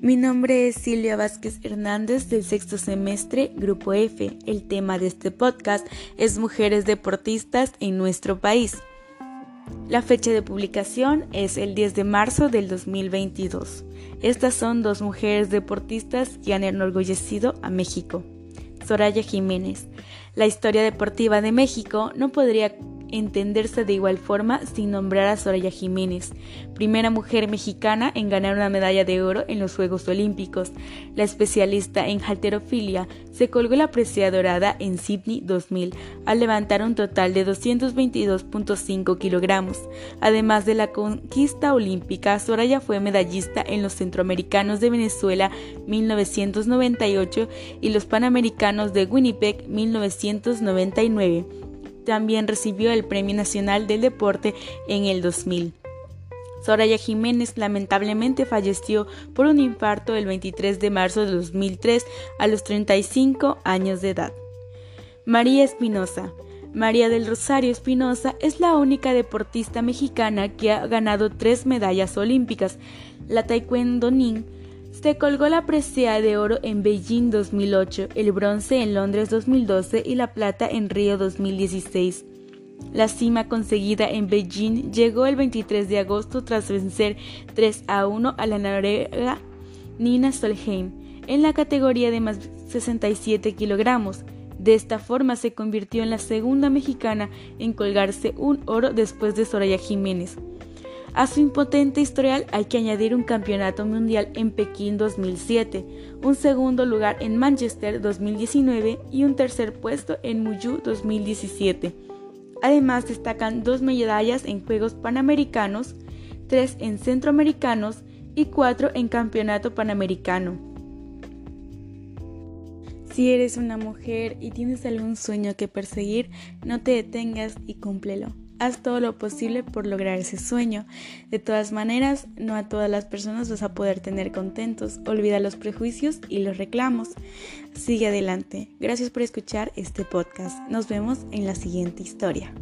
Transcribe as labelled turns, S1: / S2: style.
S1: Mi nombre es Silvia Vázquez Hernández del sexto semestre, Grupo F. El tema de este podcast es Mujeres deportistas en nuestro país. La fecha de publicación es el 10 de marzo del 2022. Estas son dos mujeres deportistas que han enorgullecido a México. Soraya Jiménez. La historia deportiva de México no podría entenderse de igual forma sin nombrar a Soraya Jiménez, primera mujer mexicana en ganar una medalla de oro en los Juegos Olímpicos. La especialista en halterofilia se colgó la presea dorada en Sydney 2000 al levantar un total de 222.5 kilogramos. Además de la conquista olímpica, Soraya fue medallista en los Centroamericanos de Venezuela 1998 y los Panamericanos de Winnipeg 1999 también recibió el Premio Nacional del Deporte en el 2000. Soraya Jiménez lamentablemente falleció por un infarto el 23 de marzo de 2003 a los 35 años de edad. María Espinosa. María del Rosario Espinosa es la única deportista mexicana que ha ganado tres medallas olímpicas. La taekwondoín se colgó la presea de oro en Beijing 2008, el bronce en Londres 2012 y la plata en Río 2016. La cima conseguida en Beijing llegó el 23 de agosto tras vencer 3 a 1 a la noruega Nina Solheim en la categoría de más 67 kilogramos. De esta forma se convirtió en la segunda mexicana en colgarse un oro después de Soraya Jiménez. A su impotente historial hay que añadir un campeonato mundial en Pekín 2007, un segundo lugar en Manchester 2019 y un tercer puesto en Muyu 2017. Además destacan dos medallas en Juegos Panamericanos, tres en Centroamericanos y cuatro en Campeonato Panamericano. Si eres una mujer y tienes algún sueño que perseguir, no te detengas y cúmplelo. Haz todo lo posible por lograr ese sueño. De todas maneras, no a todas las personas vas a poder tener contentos. Olvida los prejuicios y los reclamos. Sigue adelante. Gracias por escuchar este podcast. Nos vemos en la siguiente historia.